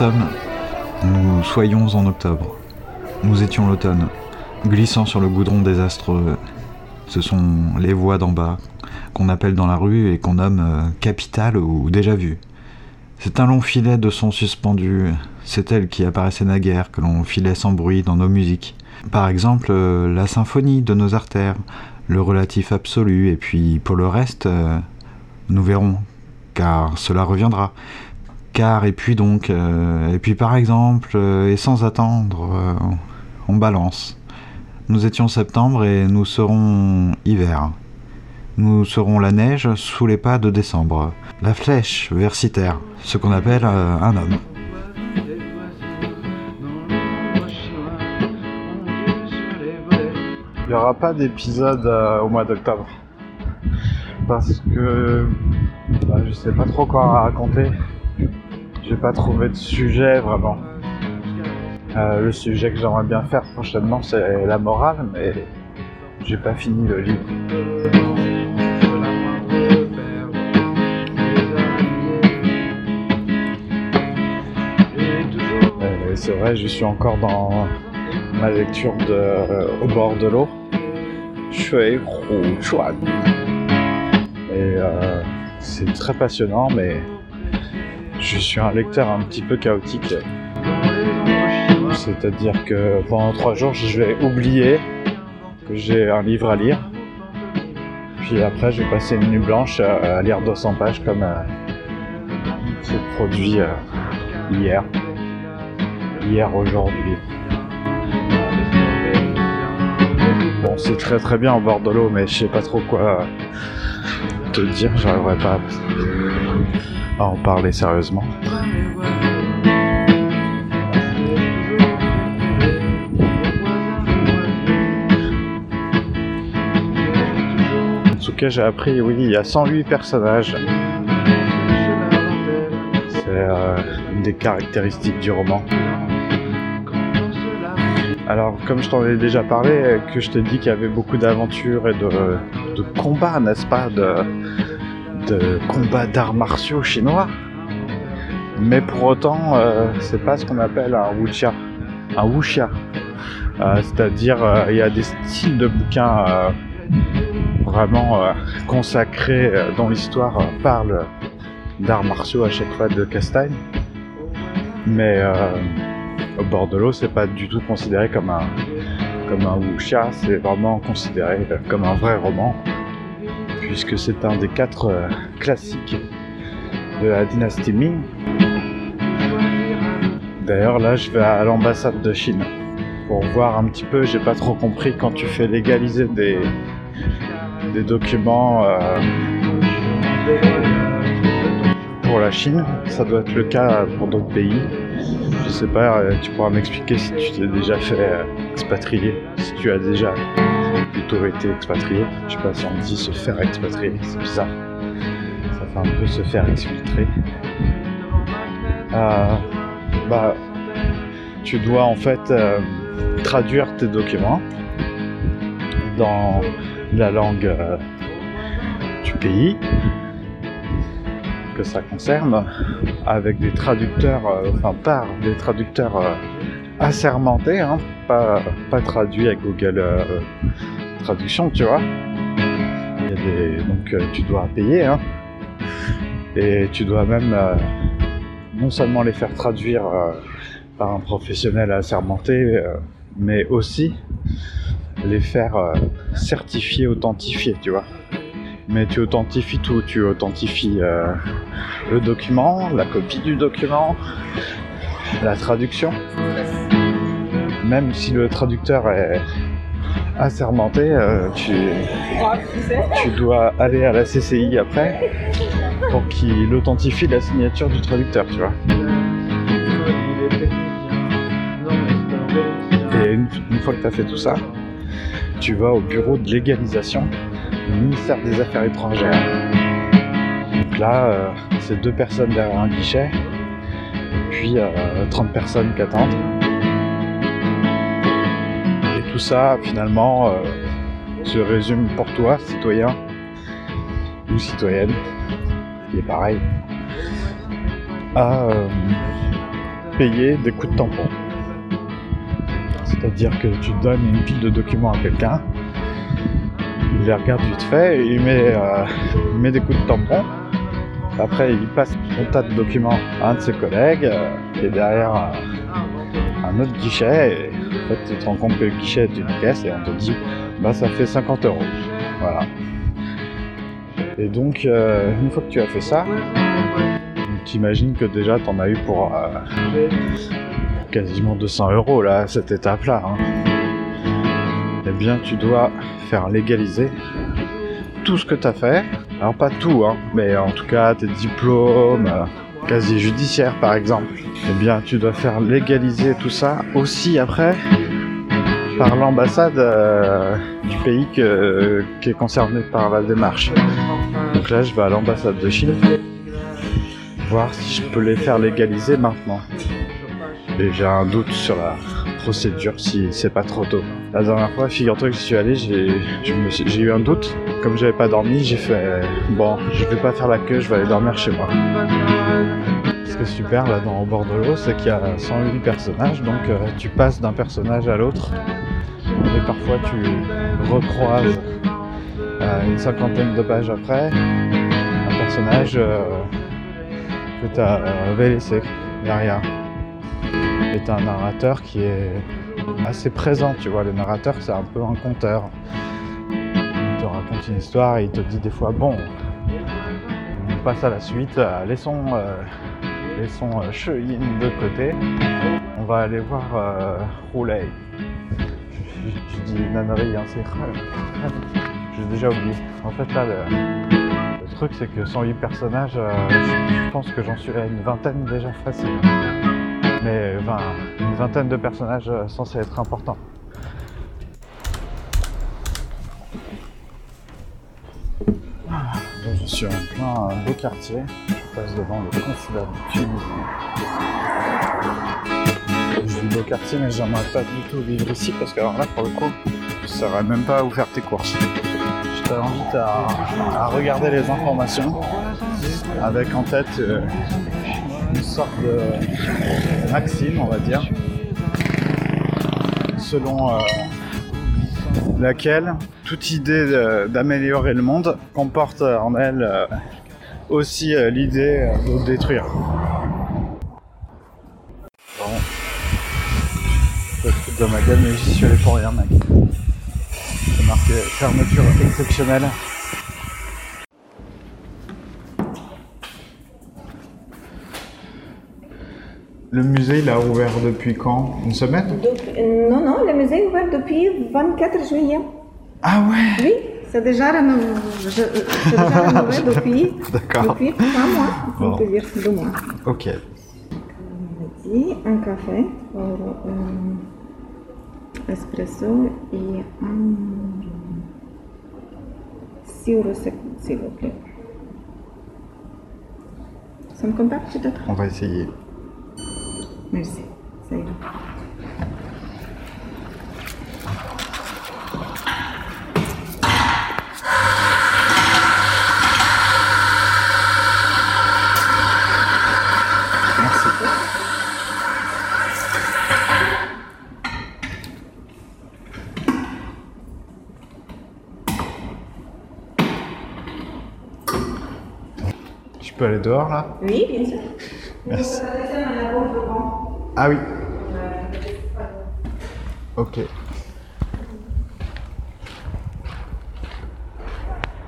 sommes. Nous soyons en octobre. Nous étions l'automne, glissant sur le goudron désastreux. Ce sont les voies d'en bas, qu'on appelle dans la rue et qu'on nomme euh, capitale ou déjà vu. C'est un long filet de sons suspendus, c'est elle qui apparaissait naguère que l'on filait sans bruit dans nos musiques. Par exemple, euh, la symphonie de nos artères, le relatif absolu, et puis pour le reste, euh, nous verrons, car cela reviendra. Car, et puis donc, euh, et puis par exemple, euh, et sans attendre, euh, on balance. Nous étions septembre et nous serons hiver. Nous serons la neige sous les pas de décembre. La flèche versitaire, ce qu'on appelle un homme. Il n'y aura pas d'épisode au mois d'octobre. Parce que bah, je sais pas trop quoi raconter. J'ai pas trouvé de sujet vraiment. Euh, le sujet que j'aimerais bien faire prochainement c'est la morale, mais j'ai pas fini le livre. Euh, c'est vrai, je suis encore dans ma lecture de euh, Au bord de l'eau. Shui Hu Chuan. Et c'est très passionnant, mais je suis un lecteur un petit peu chaotique. C'est-à-dire que pendant trois jours, je vais oublier que j'ai un livre à lire. Puis après, je vais passer une nuit blanche à, lire 200 pages comme euh, c'est produit euh, hier. Hier, aujourd'hui. Bon, c'est très très bien au bord de l'eau, mais je sais pas trop quoi te dire. J'arriverai pas à en parler sérieusement. En tout cas, j'ai appris, oui, il y a 108 personnages. C'est euh, une des caractéristiques du roman. Alors, comme je t'en ai déjà parlé, que je t'ai dit qu'il y avait beaucoup d'aventures et de, combats, n'est-ce pas de combats d'arts martiaux chinois. Mais pour autant, euh, c'est pas ce qu'on appelle un wuxia. Un wuxia. Euh, C'est-à-dire, euh, il y a des styles de bouquins vraiment consacrés dont l'histoire parle d'arts martiaux à chaque fois de Castagne. Mais au bord de l'eau, c'est pas du tout considéré comme un comme un wuxia, c'est vraiment considéré comme un vrai roman, puisque c'est un des quatre euh, classiques de la dynastie Ming. D'ailleurs, là, je vais à l'ambassade de Chine pour voir un petit peu. J'ai pas trop compris quand tu fais légaliser des des documents euh, pour la Chine. Ça doit être le cas pour d'autres pays. Je sais pas, euh, tu pourras m'expliquer si tu t'es déjà fait expatrier, si tu as déjà été expatrié. Je sais pas si on dit se faire expatrier, c'est bizarre. Ça fait un peu se faire exfiltrer. Euh, bah, tu dois en fait euh, traduire tes documents dans la langue euh, du pays que ça concerne, avec des traducteurs, enfin par des traducteurs assermentés, hein, pas, pas traduits avec Google Traduction, tu vois. Il y a des, donc euh, tu dois payer, hein, et tu dois même euh, non seulement les faire traduire euh, par un professionnel assermenté, mais aussi les faire certifier, authentifier, tu vois. Mais tu authentifies tout, tu authentifies le document, la copie du document, la traduction. Même si le traducteur est assermenté, euh, tu, tu dois aller à la CCI après pour qu'il authentifie la signature du traducteur, tu vois. Et une, une fois que tu as fait tout ça, tu vas au bureau de légalisation du ministère des Affaires étrangères. Donc là, euh, c'est deux personnes derrière un guichet, et puis euh, 30 personnes qui attendent. Tout ça, finalement, euh, se résume pour toi, citoyen ou citoyenne, qui est pareil, à euh, payer des coups de tampon. C'est-à-dire que tu donnes une pile de documents à quelqu'un, il les regarde vite fait, il met, euh, il met des coups de tampon. Après, il passe son tas de documents à un de ses collègues, euh, qui est derrière un, autre guichet, et en fait, tu te rends compte que le guichet est une caisse, et on te dit, bah ça fait 50 euros. Voilà. Et donc, euh, une fois que tu as fait ça, tu imagines que déjà tu en as eu pour euh, quasiment 200 euros là, à cette étape-là. hein. Eh bien, tu dois faire légaliser tout ce que tu as fait. Alors, pas tout, hein, mais en tout cas, tes diplômes, euh, casier judiciaire par exemple. Eh bien, tu dois faire légaliser tout ça aussi après par l'ambassade euh, du pays qui est concerné par la démarche. Donc là, je vais à l'ambassade de Chine voir si je peux les faire légaliser maintenant. Et j'ai un doute sur la procédure si c'est pas trop tôt. La dernière fois, figure-toi que j'y suis allé, j'ai je eu un doute. Comme j'avais pas dormi, j'ai fait bon, je vais pas faire la queue, je vais aller dormir chez moi. Ce qui est super là dans Au c'est qu'il y a 108 personnages, donc euh, tu passes d'un personnage à l'autre. Et parfois tu recroises euh, une cinquantaine de pages après un personnage euh, que tu avais laissé derrière. T'as un narrateur qui est assez présent, tu vois. Le narrateur, c'est un peu un conteur. Il te raconte une histoire et il te dit des fois, bon, on passe à la suite, euh, laissons, euh, laissons euh, de côté. On va aller voir euh, Rouley. Je, je- dis une ânerie, hein, c'est J'ai déjà oublié. En fait, là, le, truc, c'est que 108 personnages, euh, je, je pense que j'en suis à une vingtaine déjà facile. Mais enfin, une vingtaine de personnages euh, censés être importants. Je suis en plein euh, beau quartier. Je passe devant le consulat de Tunisie. Je vis beau quartier, mais j'aimerais pas du tout vivre ici parce que alors là, pour le coup, je saurais même pas où faire tes courses. Je t'invite à, à regarder les informations avec en tête euh, une sorte de maxime, on va dire, selon euh, laquelle toute idée de- d'améliorer le monde comporte en elle euh, aussi euh, l'idée euh, de détruire. Bon. Je ma gueule, mais j'y suis allé pour rien, mec. C'est marqué fermeture exceptionnelle. Le musée, il a ouvert depuis quand? Une semaine? Euh, non, non, le musée est ouvert depuis 24 juillet. Ah ouais? Oui, c'est déjà rénové, depuis, depuis trois mois, Bon. on peut dire deux mois. Ok. On a dit un café pour euh, espresso et un 6 euros, s'il vous plaît. Ça me compacte peut-être? On va essayer. Merci, peux aller dehors là? Oui, bien sûr. Merci. Ah oui. Ok.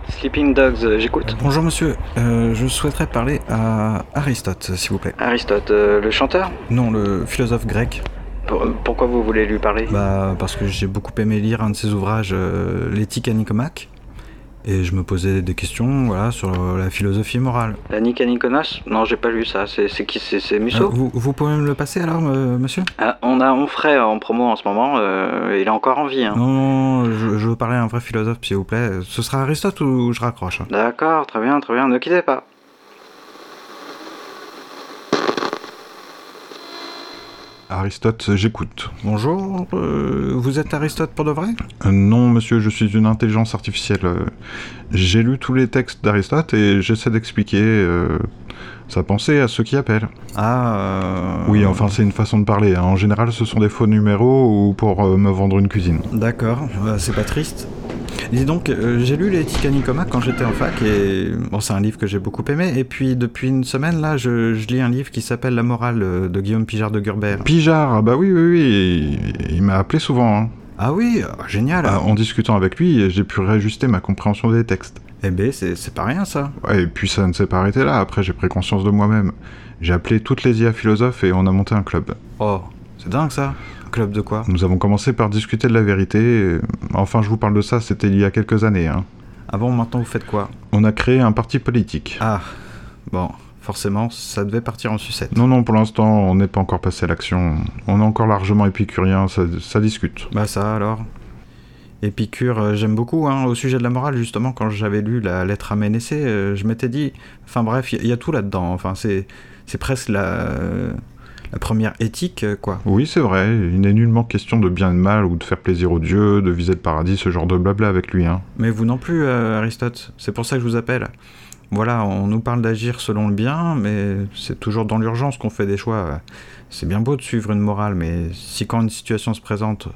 Sleeping Dogs, euh, j'écoute. Bonjour monsieur, Euh, je souhaiterais parler à Aristote, s'il vous plaît. Aristote, euh, le chanteur? Non, le philosophe grec. Pour- Pourquoi vous voulez lui parler? Bah, parce que j'ai beaucoup aimé lire un de ses ouvrages, euh, L'éthique à Nicomaque. Et je me posais des questions voilà, sur la philosophie morale. La Nika Nikonos Non, j'ai pas lu ça. C'est qui? C'est c'est Euh, Musso vous, vous pouvez me le passer alors, euh, monsieur? Ah, On a Onfray en promo en ce moment. euh, il est encore en vie. hein. Non, non, je, je veux parler à un vrai philosophe, s'il vous plaît. Ce sera Aristote ou je raccroche hein? D'accord, très bien, très bien. Ne quittez pas. Aristote, j'écoute. Bonjour, euh, vous êtes Aristote pour de vrai? Euh, non, monsieur, je suis une intelligence artificielle. J'ai lu tous les textes d'Aristote et j'essaie d'expliquer euh, sa pensée à ceux qui appellent. Ah, Oui, enfin, c'est une façon de parler. hein. En général, ce sont des faux numéros ou pour me vendre une cuisine. D'accord, c'est pas triste. Dis donc, euh, j'ai lu à Nicomaque quand j'étais en fac et bon, c'est un livre que j'ai beaucoup aimé. Et puis depuis une semaine là, je, je lis un livre qui s'appelle La morale euh, de Guillaume Pijard de Gurbert. Pijard, ah bah oui, oui, oui. Il, il m'a appelé souvent. hein. Ah oui, ah, génial. Ah, en discutant avec lui, j'ai pu réajuster ma compréhension des textes. Eh ben, c'est c'est pas rien ça. Ouais, et puis ça ne s'est pas arrêté là. Après, j'ai pris conscience de moi-même. J'ai appelé toutes les IA philosophes et on a monté un club. Oh, c'est dingue ça. Club de quoi Nous avons commencé par discuter de la vérité. Enfin, je vous parle de ça, c'était il y a quelques années. hein. Ah bon, maintenant vous faites quoi On a créé un parti politique. Ah, bon, forcément, ça devait partir en sucette. Non, non, pour l'instant, on n'est pas encore passé à l'action. On est encore largement épicurien, ça, ça discute. Bah ça alors. Épicure, euh, j'aime beaucoup. Hein. Au sujet de la morale, justement, quand j'avais lu la lettre à Ménécée, euh, je m'étais dit... Enfin bref, il y, y a tout là-dedans. Enfin, c'est c'est presque la, la première éthique, euh, quoi. Oui, c'est vrai, il n'est nullement question de bien et de mal ou de faire plaisir aux dieux, de viser le paradis, ce genre de blabla avec lui. Hein. Mais vous non plus, euh, Aristote. C'est pour ça que je vous appelle. Voilà, on nous parle d'agir selon le bien, mais c'est toujours dans l'urgence qu'on fait des choix. C'est bien beau de suivre une morale, mais si quand une situation se présente,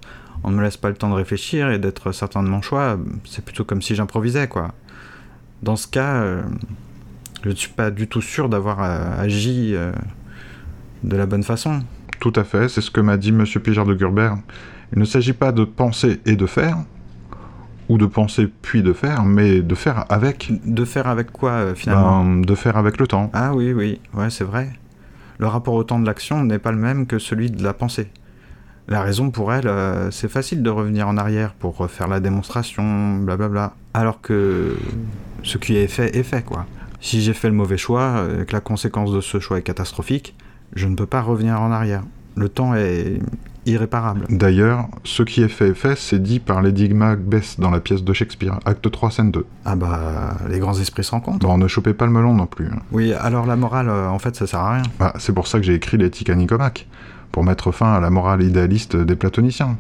on ne me laisse pas le temps de réfléchir et d'être certain de mon choix, c'est plutôt comme si j'improvisais, quoi. Dans ce cas, euh, je ne suis pas du tout sûr d'avoir euh, agi de la bonne façon. Tout à fait, c'est ce que m'a dit Monsieur Pijard de Gurbert. Il ne s'agit pas de penser et de faire, ou de penser puis de faire, mais de faire avec. De faire avec quoi, euh, finalement Ben, de faire avec le temps. Ah oui, oui, ouais, c'est vrai. Le rapport au temps de l'action n'est pas le même que celui de la pensée. La raison pour elle, euh, c'est facile de revenir en arrière pour refaire la démonstration, blablabla. Alors que ce qui est fait est fait, quoi. Si j'ai fait le mauvais choix, euh, et que la conséquence de ce choix est catastrophique, je ne peux pas revenir en arrière. Le temps est irréparable. D'ailleurs, ce qui est fait est fait, c'est dit par Lady Macbeth dans la pièce de Shakespeare, acte 3, scène 2. Ah bah, les grands esprits se rencontrent. Bon, ne chopez pas le melon non plus. hein. Oui, alors la morale, euh, en fait, ça sert à rien. Bah, c'est pour ça que j'ai écrit l'éthique à Nicomaque, pour mettre fin à la morale idéaliste des platoniciens.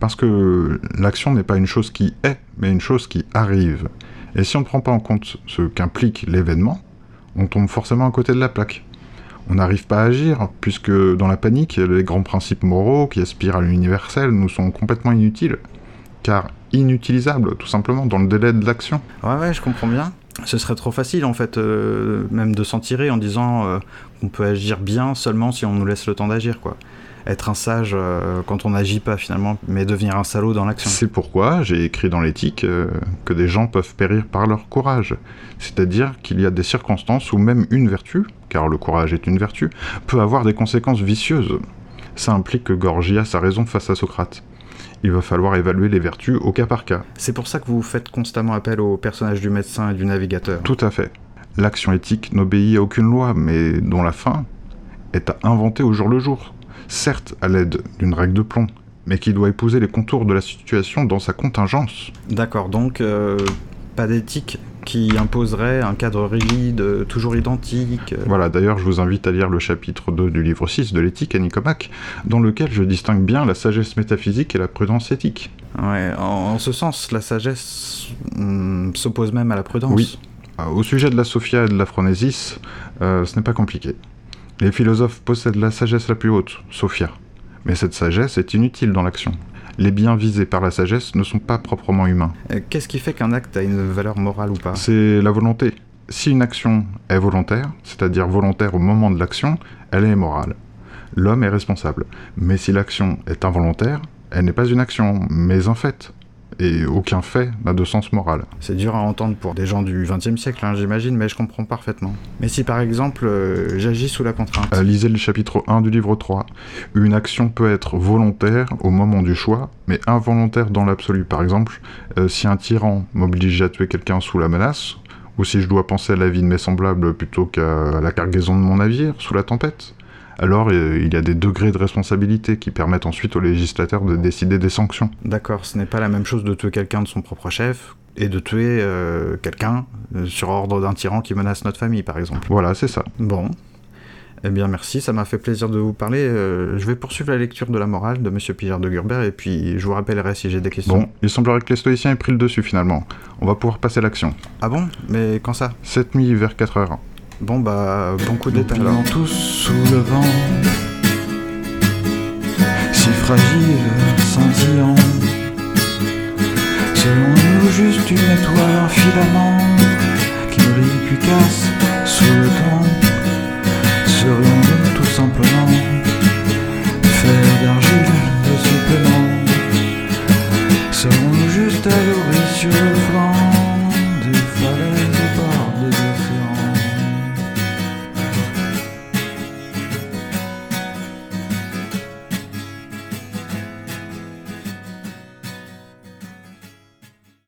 Parce que l'action n'est pas une chose qui est, mais une chose qui arrive. Et si on ne prend pas en compte ce qu'implique l'événement, on tombe forcément à côté de la plaque. On n'arrive pas à agir, puisque dans la panique, les grands principes moraux qui aspirent à l'universel nous sont complètement inutiles. Car inutilisables, tout simplement, dans le délai de l'action. Ouais, ouais, je comprends bien. Ce serait trop facile, en fait, euh, même de s'en tirer en disant euh, qu'on peut agir bien seulement si on nous laisse le temps d'agir, quoi. Être un sage euh, quand on n'agit pas, finalement, mais devenir un salaud dans l'action. C'est pourquoi j'ai écrit dans l'éthique euh, que des gens peuvent périr par leur courage. C'est-à-dire qu'il y a des circonstances où même une vertu, car le courage est une vertu, peut avoir des conséquences vicieuses. Ça implique que Gorgias a raison face à Socrate. Il va falloir évaluer les vertus au cas par cas. C'est pour ça que vous faites constamment appel au personnage du médecin et du navigateur. Tout à fait. L'action éthique n'obéit à aucune loi, mais dont la fin est à inventer au jour le jour. Certes à l'aide d'une règle de plomb, mais qui doit épouser les contours de la situation dans sa contingence. D'accord, donc euh, pas d'éthique qui imposerait un cadre rigide, euh, toujours identique. euh. Voilà, d'ailleurs, je vous invite à lire le chapitre 2 du livre 6 de l'éthique à Nicomaque, dans lequel je distingue bien la sagesse métaphysique et la prudence éthique. Ouais, en, en ce sens, la sagesse hmm, s'oppose même à la prudence. Oui. Ah, Au sujet de la Sophia et de la Phronésis, euh, ce n'est pas compliqué. Les philosophes possèdent la sagesse la plus haute, Sophia. Mais cette sagesse est inutile dans l'action. Les biens visés par la sagesse ne sont pas proprement humains. Euh, Qu'est-ce qui fait qu'un acte a une valeur morale ou pas? C'est la volonté. Si une action est volontaire, c'est-à-dire volontaire au moment de l'action, elle est morale. L'homme est responsable. Mais si l'action est involontaire, elle n'est pas une action, mais un fait. Et aucun fait n'a de sens moral. C'est dur à entendre pour des gens du XXe siècle, hein, j'imagine, mais je comprends parfaitement. Mais si par exemple euh, j'agis sous la contrainte, Euh, lisez le chapitre 1 du livre 3. Une action peut être volontaire au moment du choix, mais involontaire dans l'absolu. Par exemple, euh, si un tyran m'oblige à tuer quelqu'un sous la menace, ou si je dois penser à la vie de mes semblables plutôt qu'à la cargaison de mon navire sous la tempête, alors euh, il y a des degrés de responsabilité qui permettent ensuite au législateur de décider des sanctions. D'accord, ce n'est pas la même chose de tuer quelqu'un de son propre chef et de tuer euh, quelqu'un euh, sur ordre d'un tyran qui menace notre famille, par exemple. Voilà, c'est ça. Bon. Eh bien, merci, ça m'a fait plaisir de vous parler. Je vais poursuivre la lecture de la morale de M. Pierre de Gurbert et puis je vous rappellerai si j'ai des questions. Bon, il semblerait que les stoïciens aient pris le dessus finalement. On va pouvoir passer l'action. Ah bon? Mais quand ça? Cette nuit, vers 4 heures. Bon bah, bon coup d'état alors. tous sous le vent, si fragile, scintillant, selon nous juste une étoile en filament, qui brille puis casse sous le temps, serions